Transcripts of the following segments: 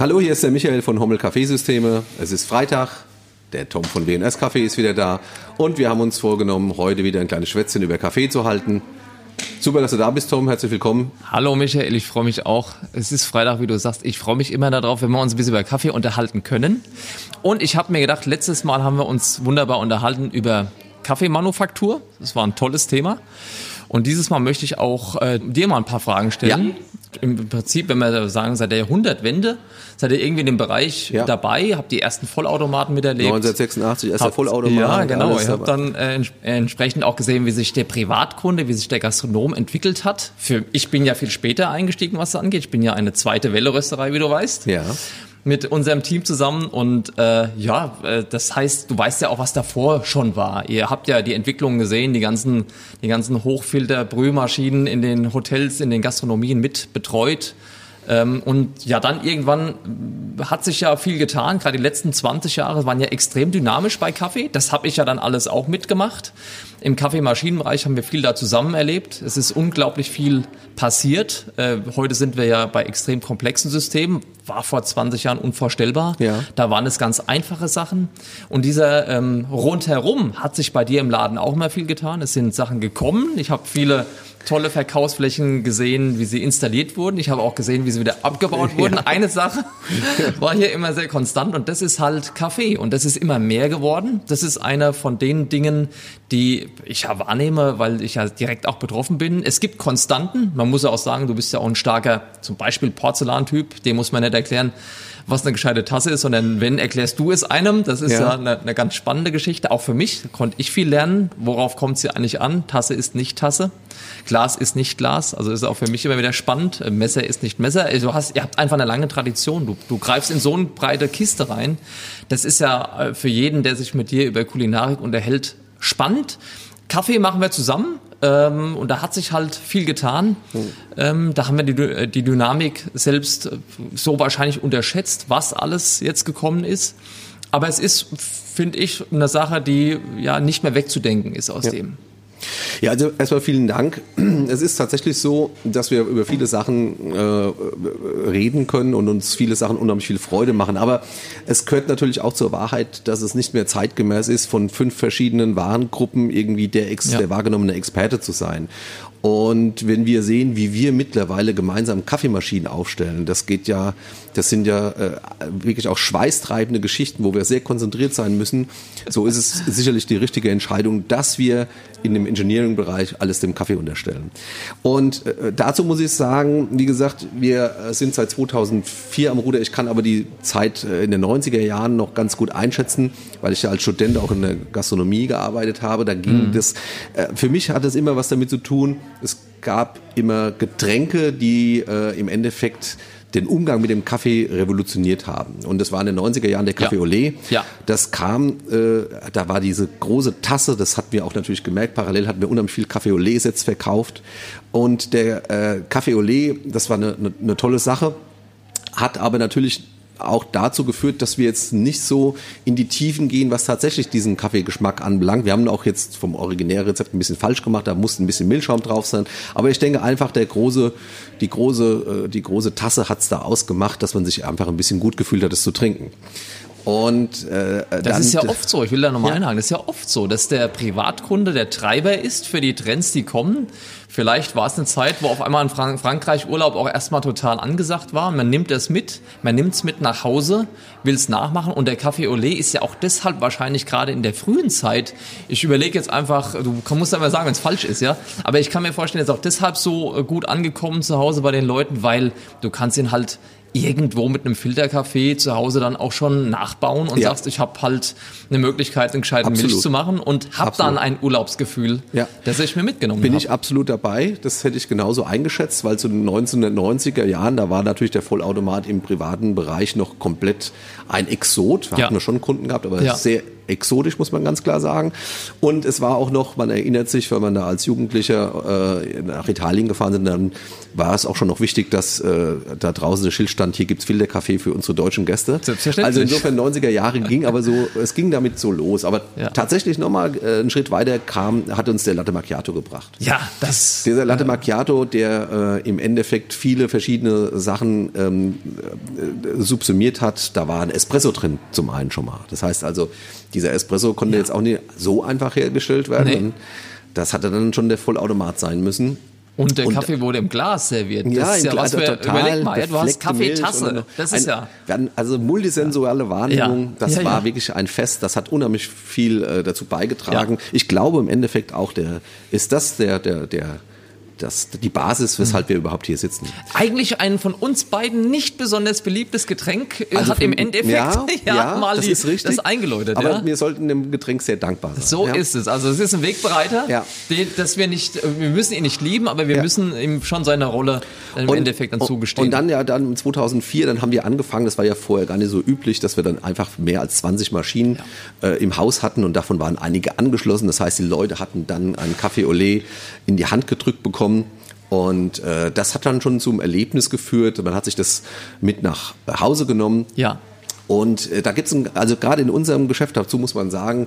Hallo, hier ist der Michael von Hommel Kaffeesysteme. Es ist Freitag. Der Tom von WNS Kaffee ist wieder da. Und wir haben uns vorgenommen, heute wieder ein kleines Schwätzchen über Kaffee zu halten. Super, dass du da bist, Tom. Herzlich willkommen. Hallo Michael, ich freue mich auch. Es ist Freitag, wie du sagst. Ich freue mich immer darauf, wenn wir uns ein bisschen über Kaffee unterhalten können. Und ich habe mir gedacht, letztes Mal haben wir uns wunderbar unterhalten über Kaffeemanufaktur. Das war ein tolles Thema. Und dieses Mal möchte ich auch äh, dir mal ein paar Fragen stellen. Ja. Im Prinzip, wenn wir sagen, seit der Jahrhundertwende, seid ihr irgendwie in dem Bereich ja. dabei, habt die ersten Vollautomaten miterlebt. 1986, erster Vollautomat. Ja, genau. Ich habe dann äh, entsprechend auch gesehen, wie sich der Privatkunde, wie sich der Gastronom entwickelt hat. Für, ich bin ja viel später eingestiegen, was das angeht. Ich bin ja eine zweite Welle-Rösterei, wie du weißt. Ja mit unserem Team zusammen und äh, ja, äh, das heißt, du weißt ja auch, was davor schon war. Ihr habt ja die Entwicklungen gesehen, die ganzen, die ganzen Hochfilter-Brühmaschinen in den Hotels, in den Gastronomien mit betreut. Ähm, und ja, dann irgendwann hat sich ja viel getan. Gerade die letzten 20 Jahre waren ja extrem dynamisch bei Kaffee. Das habe ich ja dann alles auch mitgemacht. Im Kaffeemaschinenbereich haben wir viel da zusammen erlebt. Es ist unglaublich viel passiert. Äh, heute sind wir ja bei extrem komplexen Systemen. War vor 20 Jahren unvorstellbar. Ja. Da waren es ganz einfache Sachen. Und dieser ähm, rundherum hat sich bei dir im Laden auch immer viel getan. Es sind Sachen gekommen. Ich habe viele tolle Verkaufsflächen gesehen, wie sie installiert wurden. Ich habe auch gesehen, wie sie wieder abgebaut wurden. Ja. Eine Sache war hier immer sehr konstant und das ist halt Kaffee und das ist immer mehr geworden. Das ist einer von den Dingen, die ich ja wahrnehme, weil ich ja direkt auch betroffen bin. Es gibt Konstanten. Man muss ja auch sagen, du bist ja auch ein starker, zum Beispiel Porzellantyp. Dem muss man nicht erklären, was eine gescheite Tasse ist, sondern wenn erklärst du es einem. Das ist ja, ja eine, eine, ganz spannende Geschichte. Auch für mich konnte ich viel lernen. Worauf kommt sie eigentlich an? Tasse ist nicht Tasse. Glas ist nicht Glas. Also ist auch für mich immer wieder spannend. Messer ist nicht Messer. Also du hast, ihr habt einfach eine lange Tradition. Du, du greifst in so eine breite Kiste rein. Das ist ja äh, für jeden, der sich mit dir über Kulinarik unterhält, spannend. Kaffee machen wir zusammen. Ähm, und da hat sich halt viel getan. Ähm, da haben wir die, äh, die Dynamik selbst äh, so wahrscheinlich unterschätzt, was alles jetzt gekommen ist. Aber es ist, finde ich, eine Sache, die ja nicht mehr wegzudenken ist aus ja. dem. Ja, also erstmal vielen Dank. Es ist tatsächlich so, dass wir über viele Sachen äh, reden können und uns viele Sachen unheimlich viel Freude machen. Aber es gehört natürlich auch zur Wahrheit, dass es nicht mehr zeitgemäß ist, von fünf verschiedenen Warengruppen irgendwie der, Ex ja. der wahrgenommene Experte zu sein. Und wenn wir sehen, wie wir mittlerweile gemeinsam Kaffeemaschinen aufstellen, das geht ja, das sind ja äh, wirklich auch schweißtreibende Geschichten, wo wir sehr konzentriert sein müssen. So ist es sicherlich die richtige Entscheidung, dass wir in dem Engineering-Bereich alles dem Kaffee unterstellen. Und äh, dazu muss ich sagen, wie gesagt, wir äh, sind seit 2004 am Ruder. Ich kann aber die Zeit äh, in den 90er Jahren noch ganz gut einschätzen, weil ich ja als Student auch in der Gastronomie gearbeitet habe. Da ging mhm. das, äh, für mich hat das immer was damit zu tun, es gab immer Getränke, die äh, im Endeffekt den Umgang mit dem Kaffee revolutioniert haben. Und das war in den 90er Jahren der Kaffee ja. Olé. Ja. Das kam, äh, da war diese große Tasse, das hatten wir auch natürlich gemerkt, parallel hatten wir unheimlich viel Kaffee Olé-Sets verkauft. Und der äh, Kaffee Olé, das war eine, eine, eine tolle Sache, hat aber natürlich auch dazu geführt, dass wir jetzt nicht so in die Tiefen gehen, was tatsächlich diesen Kaffeegeschmack anbelangt. Wir haben auch jetzt vom Originärrezept ein bisschen falsch gemacht, da musste ein bisschen Milchschaum drauf sein. Aber ich denke einfach, der große, die große, äh, die große Tasse hat's da ausgemacht, dass man sich einfach ein bisschen gut gefühlt hat, es zu trinken. Und äh, das dann, ist ja oft so, ich will da nochmal ja. einhaken, das ist ja oft so, dass der Privatkunde der Treiber ist für die Trends, die kommen. Vielleicht war es eine Zeit, wo auf einmal in Frank Frankreich Urlaub auch erstmal total angesagt war. Man nimmt es mit, man nimmt es mit nach Hause, will es nachmachen und der Café Olé ist ja auch deshalb wahrscheinlich gerade in der frühen Zeit. Ich überlege jetzt einfach, du musst aber sagen, wenn es falsch ist, ja. Aber ich kann mir vorstellen, ist auch deshalb so äh, gut angekommen zu Hause bei den Leuten, weil du kannst ihn halt irgendwo mit einem Filterkaffee zu Hause dann auch schon nachbauen und ja. sagst, ich habe halt eine Möglichkeit, einen gescheiten absolut. Milch zu machen und habe dann ein Urlaubsgefühl, ja. das ich mir mitgenommen Bin hab. ich absolut dabei. Das hätte ich genauso eingeschätzt, weil zu den 1990er Jahren, da war natürlich der Vollautomat im privaten Bereich noch komplett ein Exot. Wir ja. hatten schon Kunden gehabt, aber ja. sehr exotisch, muss man ganz klar sagen. Und es war auch noch, man erinnert sich, wenn man da als Jugendlicher äh, nach Italien gefahren sind, dann war es auch schon noch wichtig, dass äh, da draußen der Schild stand, hier gibt's Filterkaffee für unsere deutschen Gäste. Also insofern 90er Jahre ging aber so, es ging damit so los. Aber Ja. tatsächlich nochmal äh, einen Schritt weiter kam, hat uns der Latte Macchiato gebracht. Ja, das. Dieser Latte Macchiato, der äh, im Endeffekt viele verschiedene Sachen ähm, äh, subsumiert hat, da war ein Espresso drin zum einen schon mal. Das heißt also, dieser Espresso konnte jetzt auch nicht so einfach hergestellt werden. Nee. Das hatte dann schon der Vollautomat sein müssen. Und der Und- Kaffee wurde im Glas serviert. Das Ja, ist im ja was Glas, für, total. überleg mal, ja, du hast Kaffeetasse. Das ein, ist ja. wir hatten also multisensuale Wahrnehmung. Ja. Das Ja, war ja. wirklich ein Fest. Das hat unheimlich viel äh, dazu beigetragen. Ich glaube im Endeffekt auch der ist das der der der das die Basis, weshalb wir überhaupt hier sitzen. Eigentlich ein von uns beiden nicht besonders beliebtes Getränk äh, Also hat im Endeffekt ja, ja, mal das die, ist richtig. das eingeläutet. Aber ja. wir sollten dem Getränk sehr dankbar sein. So ja. ist es. Also es ist ein Wegbereiter, Ja. den, dass wir nicht, wir müssen ihn nicht lieben, aber wir Ja. müssen ihm schon seine Rolle im Endeffekt dann zugestehen. Und dann ja dann 2004, dann haben wir angefangen, das war ja vorher gar nicht so üblich, dass wir dann einfach mehr als 20 Maschinen äh, im Haus hatten und davon waren einige angeschlossen. Das heißt, die Leute hatten dann einen Kaffee Olé in die Hand gedrückt bekommen. Und äh, das hat dann schon zum Erlebnis geführt. Man hat sich das mit nach Hause genommen. ja. Und äh, da gibt's ein, also gerade in unserem Geschäft, dazu muss man sagen,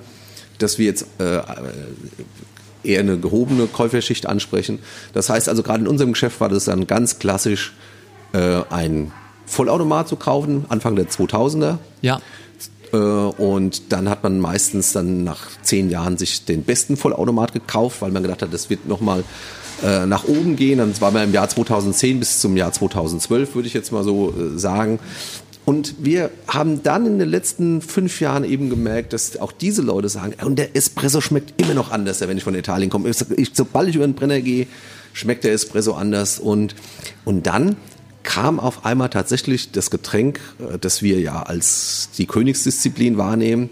dass wir jetzt äh, eher eine gehobene Käuferschicht ansprechen. Das heißt also, gerade in unserem Geschäft war das dann ganz klassisch, äh, ein Vollautomat zu kaufen, Anfang der 2000er. Ja. Äh, und dann hat man meistens dann nach zehn Jahren sich den besten Vollautomat gekauft, weil man gedacht hat, das wird nochmal äh, nach oben gehen. Dann war man im Jahr 2010 bis zum Jahr 2012, würde ich jetzt mal so äh, sagen. Und wir haben dann in den letzten fünf Jahren eben gemerkt, dass auch diese Leute sagen, und der Espresso schmeckt immer noch anders, wenn ich von Italien komme. Ich, sobald ich über den Brenner gehe, schmeckt der Espresso anders. Und, und dann kam auf einmal tatsächlich das Getränk, äh, das wir ja als die Königsdisziplin wahrnehmen,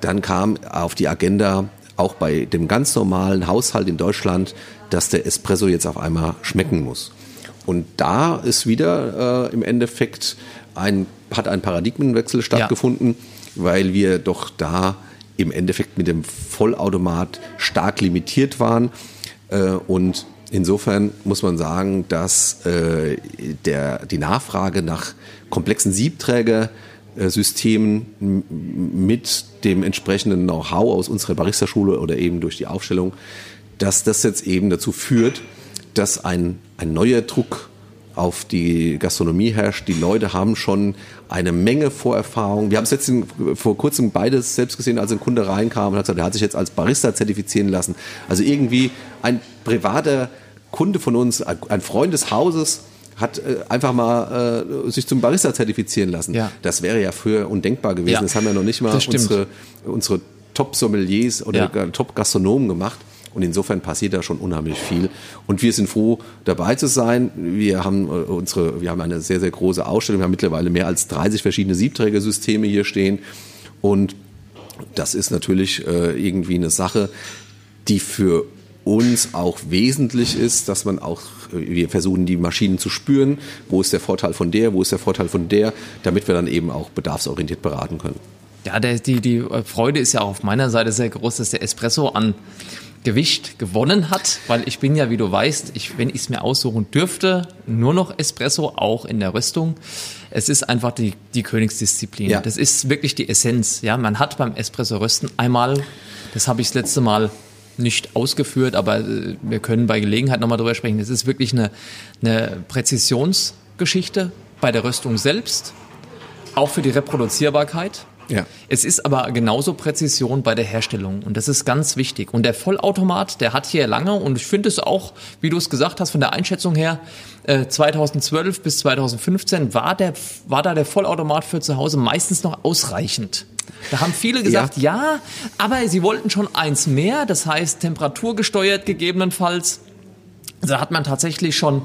dann kam auf die Agenda auch bei dem ganz normalen Haushalt in Deutschland, dass der Espresso jetzt auf einmal schmecken muss. Und da ist wieder äh, im Endeffekt ein, hat ein Paradigmenwechsel stattgefunden, weil wir doch da im Endeffekt mit dem Vollautomat stark limitiert waren. Äh, und insofern muss man sagen, dass äh, der, die Nachfrage nach komplexen Siebträgersystemen mit dem entsprechenden Know-how aus unserer Barista-Schule oder eben durch die Aufstellung, dass das jetzt eben dazu führt, dass ein, ein neuer Druck auf die Gastronomie herrscht. Die Leute haben schon eine Menge Vorerfahrung. Wir haben es jetzt in, vor kurzem beides selbst gesehen, als ein Kunde reinkam und hat gesagt, er hat sich jetzt als Barista zertifizieren lassen. Also irgendwie ein privater Kunde von uns, ein Freund des Hauses, hat äh, einfach mal äh, sich zum Barista zertifizieren lassen. Ja. Das wäre ja früher undenkbar gewesen. Ja. Das haben ja noch nicht mal unsere, unsere Top-Sommeliers oder Ja. Top-Gastronomen gemacht. Und insofern passiert da schon unheimlich viel. Und wir sind froh, dabei zu sein. Wir haben äh, unsere, wir haben eine sehr, sehr große Ausstellung. Wir haben mittlerweile mehr als 30 verschiedene Siebträgersysteme hier stehen. Und das ist natürlich äh, irgendwie eine Sache, die für uns auch wesentlich ist, dass man auch, äh, wir versuchen die Maschinen zu spüren, wo ist der Vorteil von der, wo ist der Vorteil von der, damit wir dann eben auch bedarfsorientiert beraten können. Ja, der, die, die Freude ist ja auch auf meiner Seite sehr groß, dass der Espresso an Gewicht gewonnen hat, weil ich bin ja, wie du weißt, ich, wenn ich es mir aussuchen dürfte, nur noch Espresso, auch in der Röstung. Es ist einfach die, die Königsdisziplin. Ja. Das ist wirklich die Essenz. Ja, man hat beim Espresso rösten einmal, das habe ich das letzte Mal nicht ausgeführt, aber äh, wir können bei Gelegenheit nochmal drüber sprechen. Es ist wirklich eine, eine Präzisionsgeschichte bei der Röstung selbst, auch für die Reproduzierbarkeit. Ja. Es ist aber genauso Präzision bei der Herstellung und das ist ganz wichtig. Und der Vollautomat, der hat hier lange und ich finde es auch, wie du es gesagt hast, von der Einschätzung her, äh, 2012 bis 2015 war, der, war da der Vollautomat für zu Hause meistens noch ausreichend. Da haben viele gesagt, ja, aber sie wollten schon eins mehr, das heißt temperaturgesteuert gegebenenfalls. Da hat man tatsächlich schon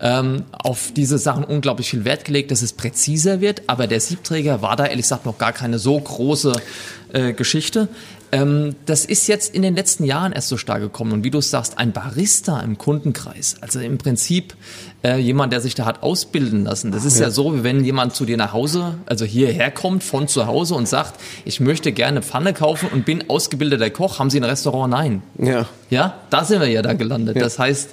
ähm, auf diese Sachen unglaublich viel Wert gelegt, dass es präziser wird. Aber der Siebträger war da ehrlich gesagt noch gar keine so große äh, Geschichte. Ähm, das ist jetzt in den letzten Jahren erst so stark gekommen. Und wie du sagst, ein Barista im Kundenkreis, also im Prinzip äh, jemand, der sich da hat ausbilden lassen. Das ist ja. ja so, wie wenn jemand zu dir nach Hause, also hierher kommt von zu Hause und sagt, ich möchte gerne Pfanne kaufen und bin ausgebildeter Koch. Haben Sie ein Restaurant? Nein. Ja. Ja, da sind wir ja da gelandet. Ja. Das heißt,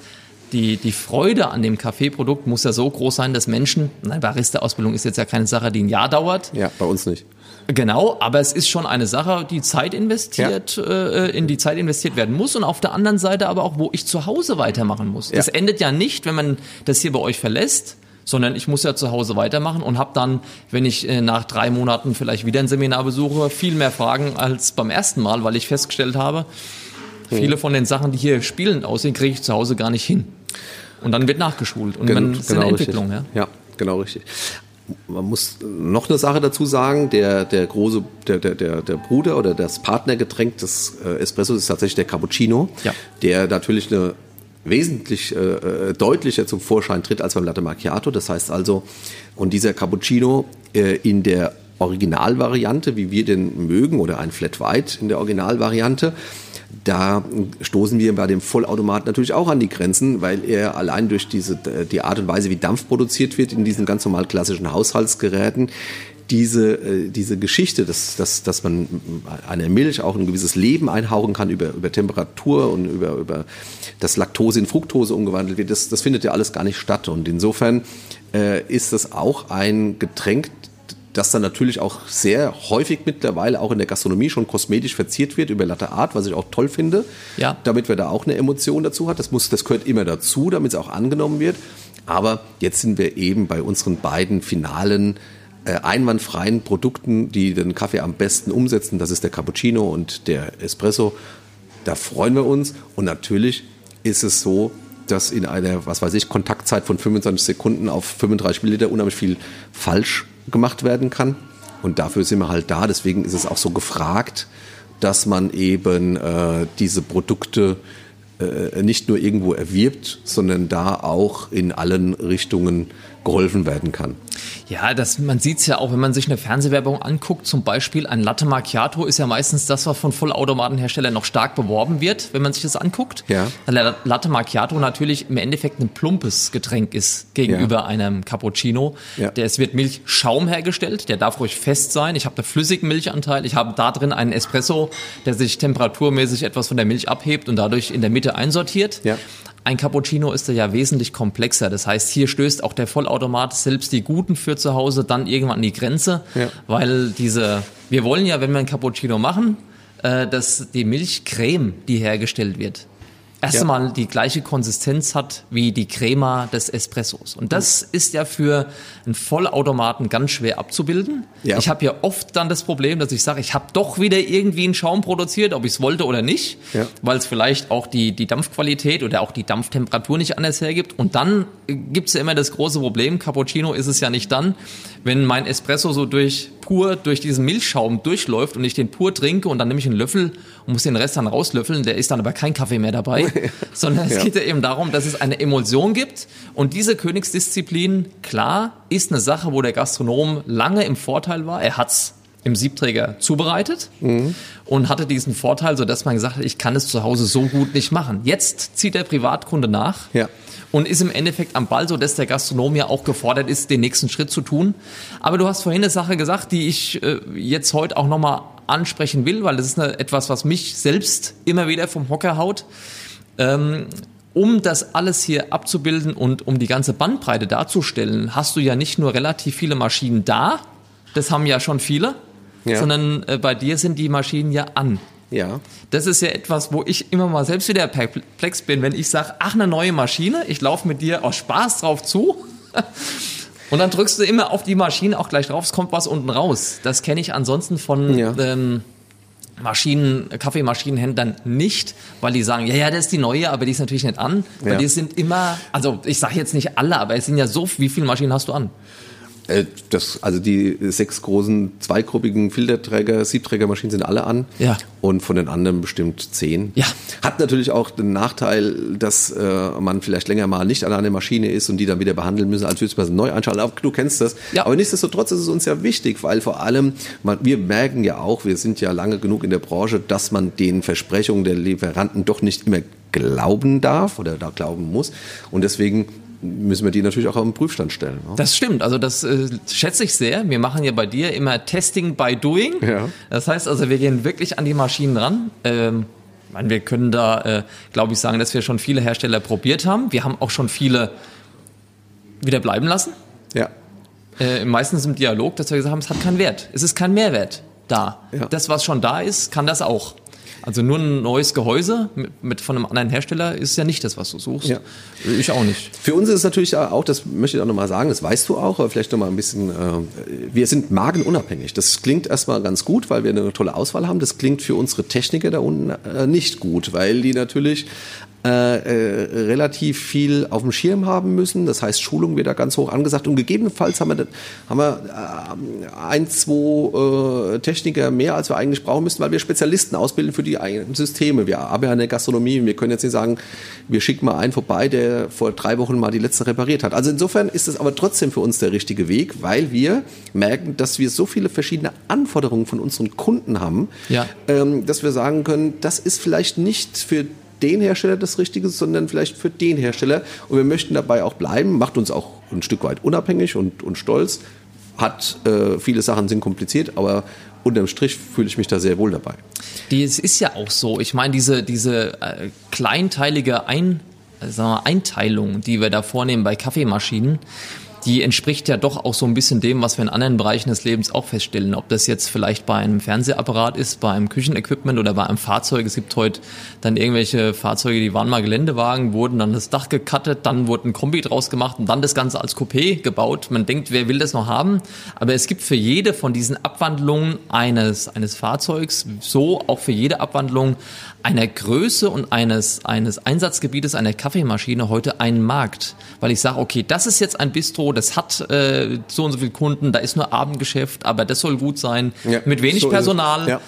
die, die Freude an dem Kaffeeprodukt muss ja so groß sein, dass Menschen, nein, Barista-Ausbildung ist jetzt ja keine Sache, die ein Jahr dauert. Ja, bei uns nicht. Genau, aber es ist schon eine Sache, die Zeit investiert, ja. äh, in die Zeit investiert werden muss und auf der anderen Seite aber auch, wo ich zu Hause weitermachen muss. Ja. Das endet ja nicht, wenn man das hier bei euch verlässt, sondern ich muss ja zu Hause weitermachen und habe dann, wenn ich äh, nach drei Monaten vielleicht wieder ein Seminar besuche, viel mehr Fragen als beim ersten Mal, weil ich festgestellt habe, mhm. viele von den Sachen, die hier spielend aussehen, kriege ich zu Hause gar nicht hin. Und dann wird nachgeschult und Gen man ist genau in Entwicklung. Ja? ja, genau richtig man muss noch eine Sache dazu sagen, der, der große, der, der, der Bruder oder das Partnergetränk des äh, Espressos ist tatsächlich der Cappuccino, ja. der natürlich eine wesentlich äh, äh, deutlicher zum Vorschein tritt als beim Latte Macchiato. Das heißt also, und dieser Cappuccino äh, in der Originalvariante, wie wir den mögen, oder ein Flat White in der Originalvariante, da stoßen wir bei dem Vollautomat natürlich auch an die Grenzen, weil er allein durch diese, die Art und Weise, wie Dampf produziert wird in diesen ganz normal klassischen Haushaltsgeräten, diese, äh, diese Geschichte, dass, dass, dass man einer Milch auch ein gewisses Leben einhauchen kann über, über Temperatur und über, über dass Laktose in Fructose umgewandelt wird, das, das findet ja alles gar nicht statt. Und insofern äh, ist das auch ein Getränk, das dann natürlich auch sehr häufig mittlerweile auch in der Gastronomie schon kosmetisch verziert wird über Latte Art, was ich auch toll finde. Ja. Damit wir da auch eine Emotion dazu hat. Das muss, das gehört immer dazu, damit es auch angenommen wird. Aber jetzt sind wir eben bei unseren beiden finalen äh, einwandfreien Produkten, die den Kaffee am besten umsetzen. Das ist der Cappuccino und der Espresso. Da freuen wir uns. Und natürlich ist es so, dass in einer, was weiß ich, Kontaktzeit von 25 Sekunden auf 35 Milliliter unheimlich viel falsch gemacht werden kann. Und dafür sind wir halt da. Deswegen ist es auch so gefragt, dass man eben äh, diese Produkte äh, nicht nur irgendwo erwirbt, sondern da auch in allen Richtungen geholfen werden kann. Ja, das, man sieht es ja auch, wenn man sich eine Fernsehwerbung anguckt, zum Beispiel ein Latte Macchiato ist ja meistens das, was von Vollautomatenherstellern noch stark beworben wird, wenn man sich das anguckt. Ja. Weil Latte Macchiato natürlich im Endeffekt ein plumpes Getränk ist gegenüber ja. einem Cappuccino. Ja. Der, es wird Milchschaum hergestellt, der darf ruhig fest sein. Ich habe einen flüssigen Milchanteil, ich habe da drin einen Espresso, der sich temperaturmäßig etwas von der Milch abhebt und dadurch in der Mitte einsortiert. Ja. Ein Cappuccino ist ja wesentlich komplexer. Das heißt, hier stößt auch der Vollautomat selbst die guten für zu Hause dann irgendwann an die Grenze, ja. weil diese, wir wollen ja, wenn wir ein Cappuccino machen, äh, dass die Milchcreme, die hergestellt wird, erstmal ja. die gleiche Konsistenz hat wie die Crema des Espressos. Und das mhm. ist ja für einen Vollautomaten ganz schwer abzubilden. Ja. Ich habe ja oft dann das Problem, dass ich sage, ich habe doch wieder irgendwie einen Schaum produziert, ob ich es wollte oder nicht, ja. weil es vielleicht auch die, die Dampfqualität oder auch die Dampftemperatur nicht anders hergibt. Und dann gibt es ja immer das große Problem, Cappuccino ist es ja nicht dann, wenn mein Espresso so durch pur durch diesen Milchschaum durchläuft und ich den pur trinke und dann nehme ich einen Löffel und muss den Rest dann rauslöffeln, der ist dann aber kein Kaffee mehr dabei, sondern es ja. geht ja eben darum, dass es eine Emulsion gibt und diese Königsdisziplin, klar, ist eine Sache, wo der Gastronom lange im Vorteil war. Er hat's im Siebträger zubereitet mhm. und hatte diesen Vorteil, so dass man gesagt hat, ich kann es zu Hause so gut nicht machen. Jetzt zieht der Privatkunde nach. Ja und ist im Endeffekt am Ball, so dass der Gastronom ja auch gefordert ist, den nächsten Schritt zu tun. Aber du hast vorhin eine Sache gesagt, die ich äh, jetzt heute auch nochmal ansprechen will, weil das ist eine, etwas, was mich selbst immer wieder vom Hocker haut. Ähm, um das alles hier abzubilden und um die ganze Bandbreite darzustellen, hast du ja nicht nur relativ viele Maschinen da, das haben ja schon viele, ja. sondern äh, bei dir sind die Maschinen ja an. Ja. Das ist ja etwas, wo ich immer mal selbst wieder perplex bin, wenn ich sage, ach, eine neue Maschine, ich laufe mit dir aus Spaß drauf zu. Und dann drückst du immer auf die Maschine auch gleich drauf, es kommt was unten raus. Das kenne ich ansonsten von ja. ähm, Maschinen, Kaffeemaschinenhändlern nicht, weil die sagen, ja, ja, das ist die neue, aber die ist natürlich nicht an. Weil ja. die sind immer, also ich sage jetzt nicht alle, aber es sind ja so, wie viele Maschinen hast du an? Äh, das, also die sechs großen zweigruppigen Filterträger, Siebträgermaschinen sind alle an. Ja. Und von den anderen bestimmt zehn. Ja. Hat natürlich auch den Nachteil, dass äh, man vielleicht länger mal nicht an einer Maschine ist und die dann wieder behandeln müssen, als würde man neu einschalten. Aber du kennst das. Ja. Aber nichtsdestotrotz ist es uns ja wichtig, weil vor allem, man, wir merken ja auch, wir sind ja lange genug in der Branche, dass man den Versprechungen der Lieferanten doch nicht immer glauben darf oder da glauben muss. Und deswegen müssen wir die natürlich auch auf den Prüfstand stellen. Ne? Das stimmt, also das äh, schätze ich sehr. Wir machen ja bei dir immer Testing by Doing. Ja. Das heißt also, wir gehen wirklich an die Maschinen ran. Ähm, ich meine, wir können da, äh, glaube ich, sagen, dass wir schon viele Hersteller probiert haben. Wir haben auch schon viele wieder bleiben lassen. Ja. Äh, meistens im Dialog, dass wir gesagt haben, es hat keinen Wert. Es ist kein Mehrwert da. Ja. Das, was schon da ist, kann das auch. Also nur ein neues Gehäuse mit, mit von einem anderen Hersteller ist ja nicht das, was du suchst. Ja. Ich auch nicht. Für uns ist es natürlich auch, das möchte ich auch nochmal sagen, das weißt du auch, aber vielleicht nochmal ein bisschen, äh, wir sind markenunabhängig. Das klingt erstmal ganz gut, weil wir eine tolle Auswahl haben. Das klingt für unsere Techniker da unten äh, nicht gut, weil die natürlich äh, äh, relativ viel auf dem Schirm haben müssen. Das heißt, Schulung wird da ganz hoch angesagt. Und gegebenenfalls haben wir, haben wir äh, ein, zwei äh, Techniker mehr, als wir eigentlich brauchen müssen, weil wir Spezialisten ausbilden für die eigenen Systeme. Wir arbeiten ja in der Gastronomie. Wir können jetzt nicht sagen, wir schicken mal einen vorbei, der vor drei Wochen mal die letzte repariert hat. Also insofern ist es aber trotzdem für uns der richtige Weg, weil wir merken, dass wir so viele verschiedene Anforderungen von unseren Kunden haben, Ja. ähm, dass wir sagen können, das ist vielleicht nicht für den Hersteller das Richtige, sondern vielleicht für den Hersteller. Und wir möchten dabei auch bleiben, macht uns auch ein Stück weit unabhängig und, und stolz. Hat äh, viele Sachen sind kompliziert, aber unterm Strich fühle ich mich da sehr wohl dabei. Es ist ja auch so. Ich meine, diese, diese äh, kleinteilige Ein, äh, sagen wir, Einteilung, die wir da vornehmen bei Kaffeemaschinen, die entspricht ja doch auch so ein bisschen dem, was wir in anderen Bereichen des Lebens auch feststellen. Ob das jetzt vielleicht bei einem Fernsehapparat ist, bei einem Küchenequipment oder bei einem Fahrzeug. Es gibt heute dann irgendwelche Fahrzeuge, die waren mal Geländewagen, wurden dann das Dach gekattet, dann wurde ein Kombi draus gemacht und dann das Ganze als Coupé gebaut. Man denkt, wer will das noch haben? Aber es gibt für jede von diesen Abwandlungen eines, eines Fahrzeugs, so auch für jede Abwandlung einer Größe und eines, eines Einsatzgebietes einer Kaffeemaschine heute einen Markt. Weil ich sage, okay, das ist jetzt ein Bistro, das hat äh, so und so viele Kunden, da ist nur Abendgeschäft, aber das soll gut sein, Ja, mit wenig so. Personal. Ja.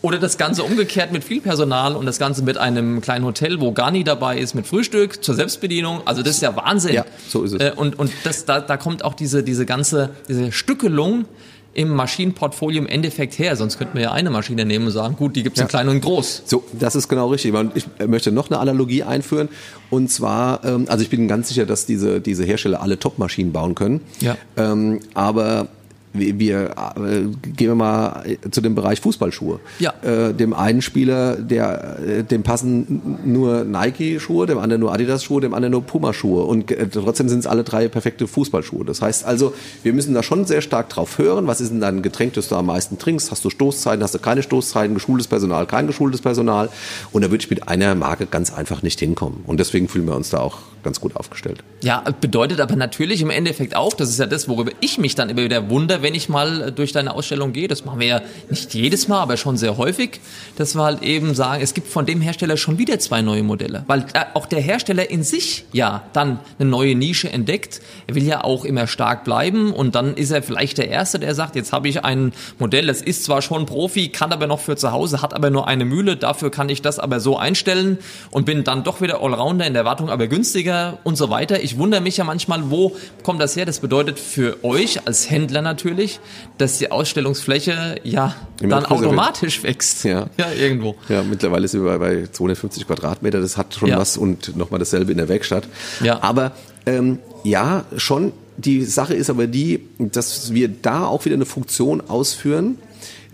Oder das Ganze umgekehrt mit viel Personal und das Ganze mit einem kleinen Hotel, wo Garni dabei ist, mit Frühstück zur Selbstbedienung. Also das ist ja Wahnsinn. Ja, so ist es. Äh, Und, und das, da, da kommt auch diese, diese ganze diese Stückelung im Maschinenportfolio im Endeffekt her. Sonst könnten wir ja eine Maschine nehmen und sagen, gut, die gibt's in Ja. klein und groß. So, das ist genau richtig. Und ich möchte noch eine Analogie einführen. Und zwar, ähm, also ich bin ganz sicher, dass diese, diese Hersteller alle Top-Maschinen bauen können. Ja. Ähm, aber wir, äh, gehen wir mal zu dem Bereich Fußballschuhe. Ja. Äh, dem einen Spieler, der, äh, dem passen nur Nike-Schuhe, dem anderen nur Adidas-Schuhe, dem anderen nur Puma-Schuhe. Und äh, trotzdem sind es alle drei perfekte Fußballschuhe. Das heißt also, wir müssen da schon sehr stark drauf hören. Was ist denn dein Getränk, das du am meisten trinkst? Hast du Stoßzeiten, hast du keine Stoßzeiten, geschultes Personal, kein geschultes Personal? Und da würde ich mit einer Marke ganz einfach nicht hinkommen. Und deswegen fühlen wir uns da auch ganz gut aufgestellt. Ja, bedeutet aber natürlich im Endeffekt auch, das ist ja das, worüber ich mich dann immer wieder wundere, wenn ich mal äh, durch deine Ausstellung gehe. Das machen wir ja nicht jedes Mal, aber schon sehr häufig, dass wir halt eben sagen, es gibt von dem Hersteller schon wieder zwei neue Modelle. Weil äh, auch der Hersteller in sich ja dann eine neue Nische entdeckt. Er will ja auch immer stark bleiben und dann ist er vielleicht der Erste, der sagt, jetzt habe ich ein Modell, das ist zwar schon Profi, kann aber noch für zu Hause, hat aber nur eine Mühle, dafür kann ich das aber so einstellen und bin dann doch wieder Allrounder in der Wartung, aber günstiger und so weiter. Ich wundere mich ja manchmal, wo kommt das her? Das bedeutet für euch als Händler natürlich, dass die Ausstellungsfläche ja Immer dann größer wird. automatisch wächst. Ja. ja irgendwo. Ja, mittlerweile sind wir bei, bei 250 Quadratmeter, das hat schon Ja. was und nochmal dasselbe in der Werkstatt. Ja. Aber ähm, ja, schon. Die Sache ist aber die, dass wir da auch wieder eine Funktion ausführen,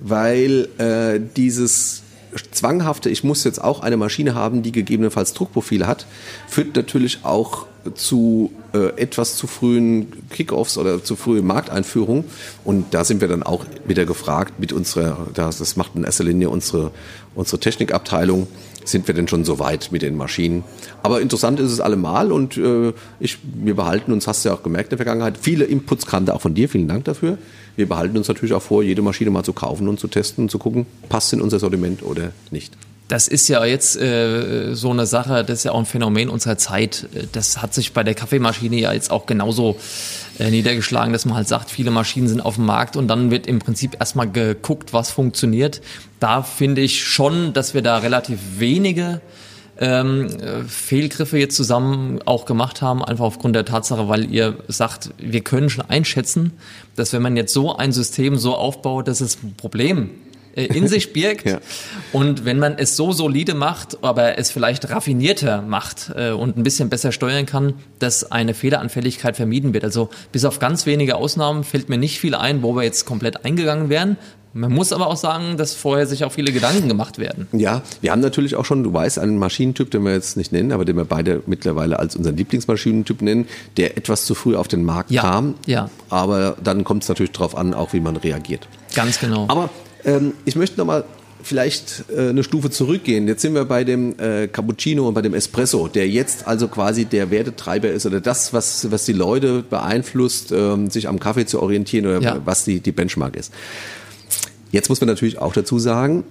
weil äh, dieses zwanghafte, ich muss jetzt auch eine Maschine haben, die gegebenenfalls Druckprofile hat, führt natürlich auch zu äh, etwas zu frühen Kickoffs oder zu frühen Markteinführungen. Und da sind wir dann auch wieder gefragt mit unserer, das, macht in erster Linie unsere, unsere Technikabteilung, sind wir denn schon so weit mit den Maschinen. Aber interessant ist es allemal und äh, ich, wir behalten uns, hast du ja auch gemerkt in der Vergangenheit, viele Inputs kamen da auch von dir, vielen Dank dafür. Wir behalten uns natürlich auch vor, jede Maschine mal zu kaufen und zu testen und zu gucken, passt in unser Sortiment oder nicht. Das ist ja jetzt äh, so eine Sache, das ist ja auch ein Phänomen unserer Zeit. Das hat sich bei der Kaffeemaschine ja jetzt auch genauso äh, niedergeschlagen, dass man halt sagt, viele Maschinen sind auf dem Markt und dann wird im Prinzip erstmal geguckt, was funktioniert. Da finde ich schon, dass wir da relativ wenige ähm, Fehlgriffe jetzt zusammen auch gemacht haben, einfach aufgrund der Tatsache, weil ihr sagt, wir können schon einschätzen, dass wenn man jetzt so ein System so aufbaut, dass es ein Problem äh, in sich birgt. ja. Und wenn man es so solide macht, aber es vielleicht raffinierter macht äh, und ein bisschen besser steuern kann, dass eine Fehleranfälligkeit vermieden wird. Also bis auf ganz wenige Ausnahmen fällt mir nicht viel ein, wo wir jetzt komplett eingegangen wären. Man muss aber auch sagen, dass vorher sich auch viele Gedanken gemacht werden. Ja, wir haben natürlich auch schon, du weißt, einen Maschinentyp, den wir jetzt nicht nennen, aber den wir beide mittlerweile als unseren Lieblingsmaschinentyp nennen, der etwas zu früh auf den Markt ja, kam. Ja. Aber dann kommt es natürlich darauf an, auch wie man reagiert. Ganz genau. Aber ähm, ich möchte nochmal vielleicht äh, eine Stufe zurückgehen. Jetzt sind wir bei dem äh, Cappuccino und bei dem Espresso, der jetzt also quasi der Wertetreiber ist oder das, was, was die Leute beeinflusst, ähm, sich am Kaffee zu orientieren oder ja. was die, die Benchmark ist. Jetzt muss man natürlich auch dazu sagen,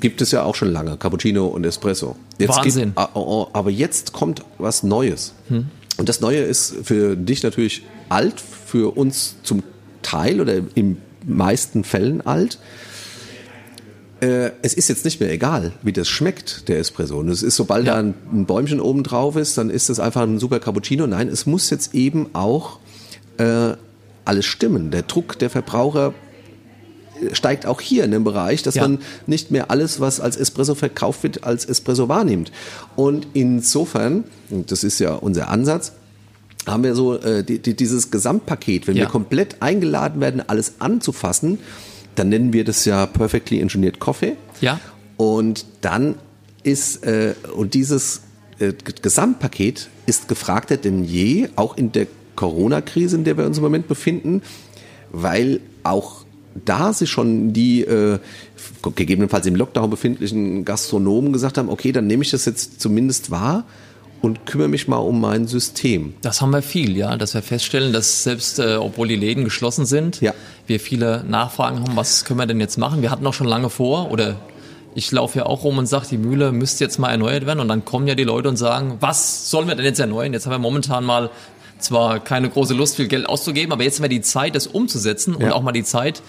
gibt es ja auch schon lange Cappuccino und Espresso. Jetzt Wahnsinn. Gibt, oh, oh, aber jetzt kommt was Neues. Hm. Und das Neue ist für dich natürlich alt, für uns zum Teil oder in meisten Fällen alt äh, es ist jetzt nicht mehr egal, wie das schmeckt, der Espresso. Und es ist, sobald ja. da ein, ein, Bäumchen oben drauf ist, dann ist das einfach ein super Cappuccino. Nein, es muss jetzt eben auch äh, alles stimmen. Der Druck der Verbraucher steigt auch hier in dem Bereich, dass ja. man nicht mehr alles, was als Espresso verkauft wird, als Espresso wahrnimmt. Und insofern, und das ist ja unser Ansatz, haben wir so äh, die, die, dieses Gesamtpaket, wenn ja. wir komplett eingeladen werden, alles anzufassen, dann nennen wir das ja Perfectly Engineered Coffee. Ja. Und dann ist, äh, und dieses äh, Gesamtpaket ist gefragter denn je, auch in der Corona-Krise, in der wir uns im Moment befinden, weil auch da sich schon die äh, gegebenenfalls im Lockdown befindlichen Gastronomen gesagt haben, okay, dann nehme ich das jetzt zumindest wahr und kümmere mich mal um mein System. Das haben wir viel, ja, dass wir feststellen, dass selbst äh, obwohl die Läden geschlossen sind, ja. wir viele Nachfragen haben, was können wir denn jetzt machen? Wir hatten auch schon lange vor oder ich laufe ja auch rum und sage, die Mühle müsste jetzt mal erneuert werden und dann kommen ja die Leute und sagen, was sollen wir denn jetzt erneuern? Jetzt haben wir momentan mal zwar keine große Lust, viel Geld auszugeben, aber jetzt haben wir die Zeit, das umzusetzen ja. und auch mal die Zeit,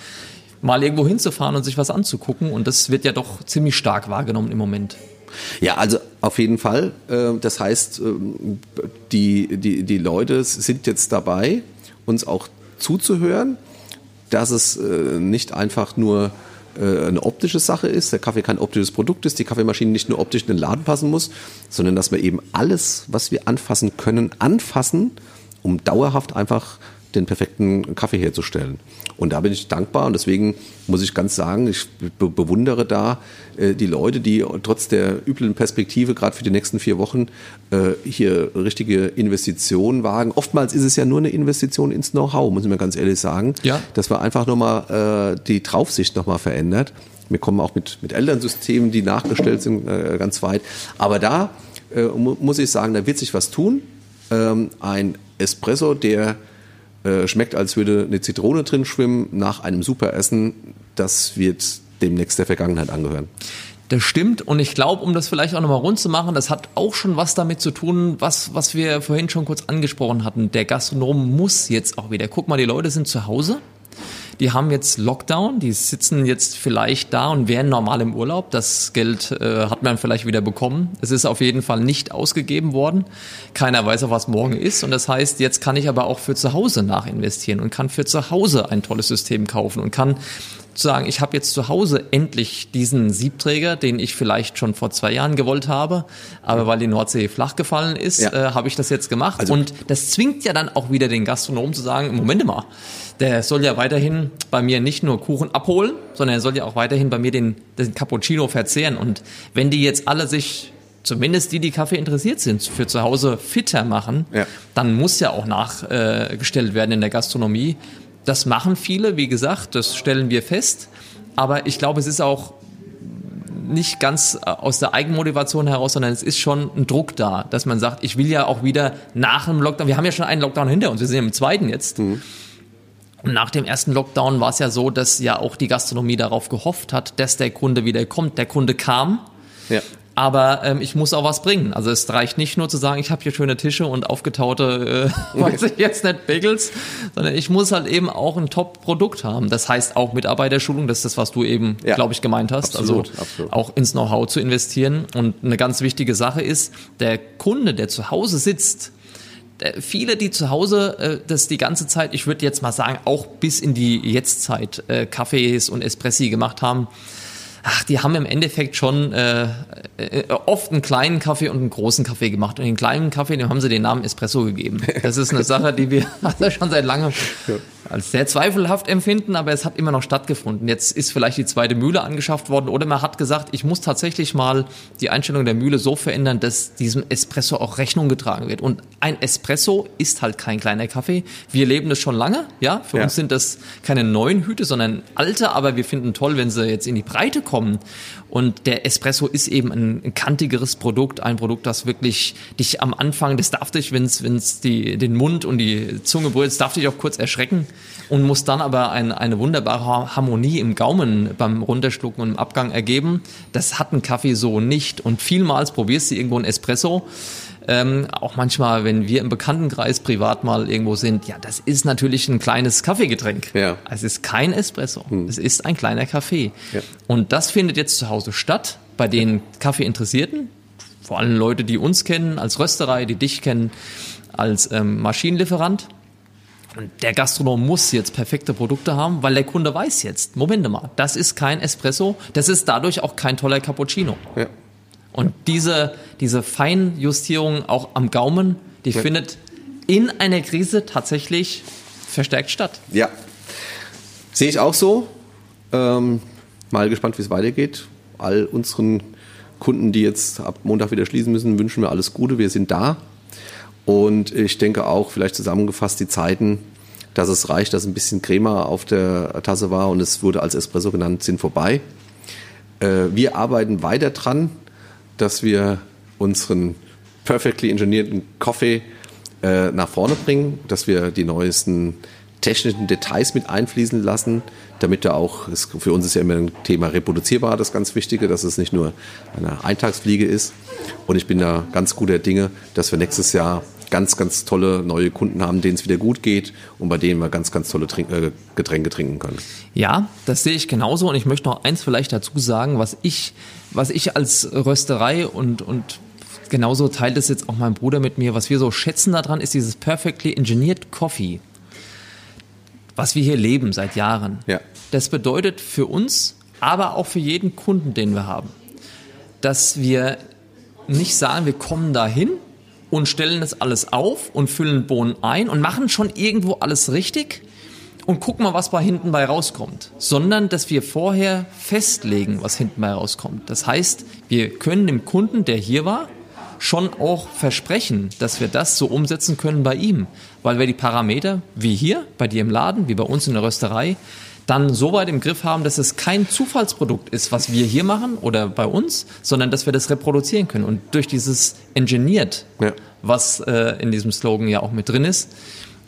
mal irgendwo hinzufahren und sich was anzugucken und das wird ja doch ziemlich stark wahrgenommen im Moment. Ja, also auf jeden Fall. Äh, das heißt, ähm, die, die, die Leute sind jetzt dabei, uns auch zuzuhören, dass es äh, nicht einfach nur äh, eine optische Sache ist, der Kaffee kein optisches Produkt ist, die Kaffeemaschine nicht nur optisch in den Laden passen muss, sondern dass wir eben alles, was wir anfassen können, anfassen, um dauerhaft einfach den perfekten Kaffee herzustellen. Und da bin ich dankbar und deswegen muss ich ganz sagen, ich be bewundere da äh, die Leute, die trotz der üblen Perspektive gerade für die nächsten vier Wochen äh, hier richtige Investitionen wagen. Oftmals ist es ja nur eine Investition ins Know-how, muss ich mir ganz ehrlich sagen. Ja. Dass man einfach nochmal äh, die Draufsicht nochmal verändert. Wir kommen auch mit, mit Elternsystemen, die nachgestellt sind, äh, ganz weit. Aber da äh, mu muss ich sagen, da wird sich was tun. Ähm, ein Espresso, der äh, schmeckt, als würde eine Zitrone drin schwimmen nach einem super Essen. Das wird demnächst der Vergangenheit angehören. Das stimmt und ich glaube, um das vielleicht auch nochmal rund zu machen, das hat auch schon was damit zu tun, was, was wir vorhin schon kurz angesprochen hatten. Der Gastronom muss jetzt auch wieder. Guck mal, die Leute sind zu Hause die haben jetzt Lockdown, die sitzen jetzt vielleicht da und wären normal im Urlaub. Das Geld äh, hat man vielleicht wieder bekommen. Es ist auf jeden Fall nicht ausgegeben worden. Keiner weiß auch, was morgen ist. Und das heißt, jetzt kann ich aber auch für zu Hause nachinvestieren und kann für zu Hause ein tolles System kaufen und kann zu sagen, ich habe jetzt zu Hause endlich diesen Siebträger, den ich vielleicht schon vor zwei Jahren gewollt habe, aber weil die Nordsee flach gefallen ist, ja. äh, habe ich das jetzt gemacht. Also, und das zwingt ja dann auch wieder den Gastronomen zu sagen, Moment mal, der soll ja weiterhin bei mir nicht nur Kuchen abholen, sondern er soll ja auch weiterhin bei mir den, den Cappuccino verzehren. Und wenn die jetzt alle sich zumindest die, die Kaffee interessiert sind, für zu Hause fitter machen, ja. dann muss ja auch nachgestellt äh, werden in der Gastronomie. Das machen viele, wie gesagt, das stellen wir fest. Aber ich glaube, es ist auch nicht ganz äh, aus der Eigenmotivation heraus, sondern es ist schon ein Druck da, dass man sagt, ich will ja auch wieder nach dem Lockdown, wir haben ja schon einen Lockdown hinter uns, wir sind ja im zweiten jetzt. Mhm. Und nach dem ersten Lockdown war es ja so, dass ja auch die Gastronomie darauf gehofft hat, dass der Kunde wieder kommt. Der Kunde kam, Ja. Aber ähm, ich muss auch was bringen. Also es reicht nicht nur zu sagen, ich habe hier schöne Tische und aufgetaute, äh, weiß ich jetzt nicht, Bagels, sondern ich muss halt eben auch ein Top-Produkt haben. Das heißt auch Mitarbeiterschulung, das ist das, was du eben, Ja. glaube ich, gemeint hast. Absolut, also absolut. auch ins Know-how zu investieren. Und eine ganz wichtige Sache ist, der Kunde, der zu Hause sitzt, viele, die zu Hause äh, das die ganze Zeit, ich würde jetzt mal sagen, auch bis in die Jetztzeit äh, Kaffees und Espressi gemacht haben, ach, die haben im Endeffekt schon äh, äh, oft einen kleinen Kaffee und einen großen Kaffee gemacht. Und den kleinen Kaffee, dem haben sie den Namen Espresso gegeben. Das ist eine Sache, die wir also schon seit langem als sehr zweifelhaft empfinden, aber es hat immer noch stattgefunden. Jetzt ist vielleicht die zweite Mühle angeschafft worden oder man hat gesagt, ich muss tatsächlich mal die Einstellung der Mühle so verändern, dass diesem Espresso auch Rechnung getragen wird. Und ein Espresso ist halt kein kleiner Kaffee. Wir leben das schon lange, ja. Für Ja. uns sind das keine neuen Hüte, sondern alte, aber wir finden toll, wenn sie jetzt in die Breite kommen. Und der Espresso ist eben ein, kantigeres Produkt, ein Produkt, das wirklich dich am Anfang, das darf dich, wenn es den Mund und die Zunge berührt, das darf dich auch kurz erschrecken und muss dann aber ein, eine wunderbare Harmonie im Gaumen beim Runterschlucken und im Abgang ergeben. Das hat ein Kaffee so nicht. Und vielmals probierst du irgendwo ein Espresso. Ähm, auch manchmal, wenn wir im Bekanntenkreis privat mal irgendwo sind, ja, das ist natürlich ein kleines Kaffeegetränk. Ja. Es ist kein Espresso. Es ist ein kleiner Kaffee. Ja. Und das findet jetzt zu Hause statt bei den Kaffeeinteressierten. Vor allem Leute, die uns kennen als Rösterei, die dich kennen als ähm, Maschinenlieferant. Und der Gastronom muss jetzt perfekte Produkte haben, weil der Kunde weiß jetzt, Moment mal, das ist kein Espresso, das ist dadurch auch kein toller Cappuccino. Ja. Und diese, diese Feinjustierung auch am Gaumen, die Ja. findet in einer Krise tatsächlich verstärkt statt. Ja. Sehe ich auch so. Ähm, mal gespannt, wie es weitergeht. All unseren Kunden, die jetzt ab Montag wieder schließen müssen, wünschen wir alles Gute. Wir sind da. Und ich denke auch, vielleicht zusammengefasst, die Zeiten, dass es reicht, dass ein bisschen Crema auf der Tasse war und es wurde als Espresso genannt, sind vorbei. Äh, wir arbeiten weiter dran, dass wir unseren perfectly engineerten Coffee äh, nach vorne bringen, dass wir die neuesten technischen Details mit einfließen lassen, damit da auch, es, für uns ist ja immer ein Thema reproduzierbar, das ganz Wichtige, dass es nicht nur eine Eintagsfliege ist. Und ich bin da ganz guter Dinge, dass wir nächstes Jahr ganz, ganz tolle neue Kunden haben, denen es wieder gut geht und bei denen wir ganz, ganz tolle Trink äh, Getränke trinken können. Ja, das sehe ich genauso und ich möchte noch eins vielleicht dazu sagen, was ich, was ich als Rösterei und, und genauso teilt es jetzt auch mein Bruder mit mir, was wir so schätzen daran, ist dieses perfectly engineered Coffee, was wir hier leben seit Jahren. Ja. Das bedeutet für uns, aber auch für jeden Kunden, den wir haben, dass wir nicht sagen, wir kommen dahin und stellen das alles auf und füllen Bohnen ein und machen schon irgendwo alles richtig und gucken mal, was bei hinten bei rauskommt, sondern dass wir vorher festlegen, was hinten bei rauskommt. Das heißt, wir können dem Kunden, der hier war, schon auch versprechen, dass wir das so umsetzen können bei ihm, weil wir die Parameter, wie hier, bei dir im Laden, wie bei uns in der Rösterei, dann so weit im Griff haben, dass es kein Zufallsprodukt ist, was wir hier machen oder bei uns, sondern dass wir das reproduzieren können. Und durch dieses Engineered, Ja. was äh, in diesem Slogan ja auch mit drin ist,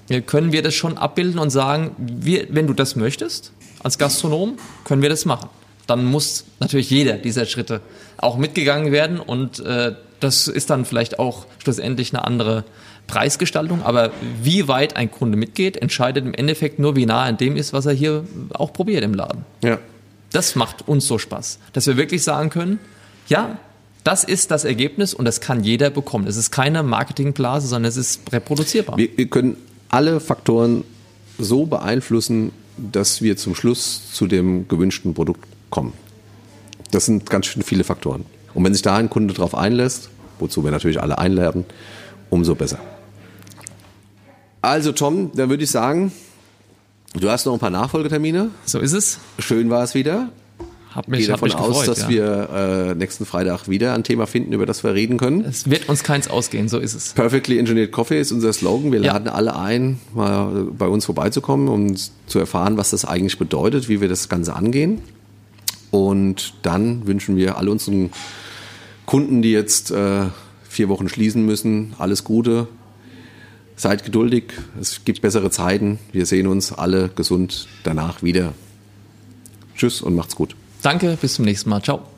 äh, können wir das schon abbilden und sagen, wir, wenn du das möchtest, als Gastronom, können wir das machen. Dann muss natürlich jeder dieser Schritte auch mitgegangen werden und äh, das ist dann vielleicht auch schlussendlich eine andere Preisgestaltung, aber wie weit ein Kunde mitgeht, entscheidet im Endeffekt nur, wie nah an dem ist, was er hier auch probiert im Laden. Ja. Das macht uns so Spaß, dass wir wirklich sagen können, ja, das ist das Ergebnis und das kann jeder bekommen. Es ist keine Marketingblase, sondern es ist reproduzierbar. Wir, wir können alle Faktoren so beeinflussen, dass wir zum Schluss zu dem gewünschten Produkt kommen. Das sind ganz schön viele Faktoren. Und wenn sich da ein Kunde darauf einlässt, wozu wir natürlich alle einladen, umso besser. Also Tom, dann würde ich sagen, du hast noch ein paar Nachfolgetermine. So ist es. Schön war es wieder. Hab Ich mich, gehe hab davon mich aus, gefreut, dass ja. wir äh, nächsten Freitag wieder ein Thema finden, über das wir reden können. Es wird uns keins ausgehen, so ist es. Perfectly Engineered Coffee ist unser Slogan. Wir Ja. laden alle ein, mal bei uns vorbeizukommen, um zu erfahren, was das eigentlich bedeutet, wie wir das Ganze angehen. Und dann wünschen wir all unseren Kunden, die jetzt äh, vier Wochen schließen müssen, alles Gute. Seid geduldig, es gibt bessere Zeiten. Wir sehen uns alle gesund danach wieder. Tschüss und macht's gut. Danke, bis zum nächsten Mal. Ciao.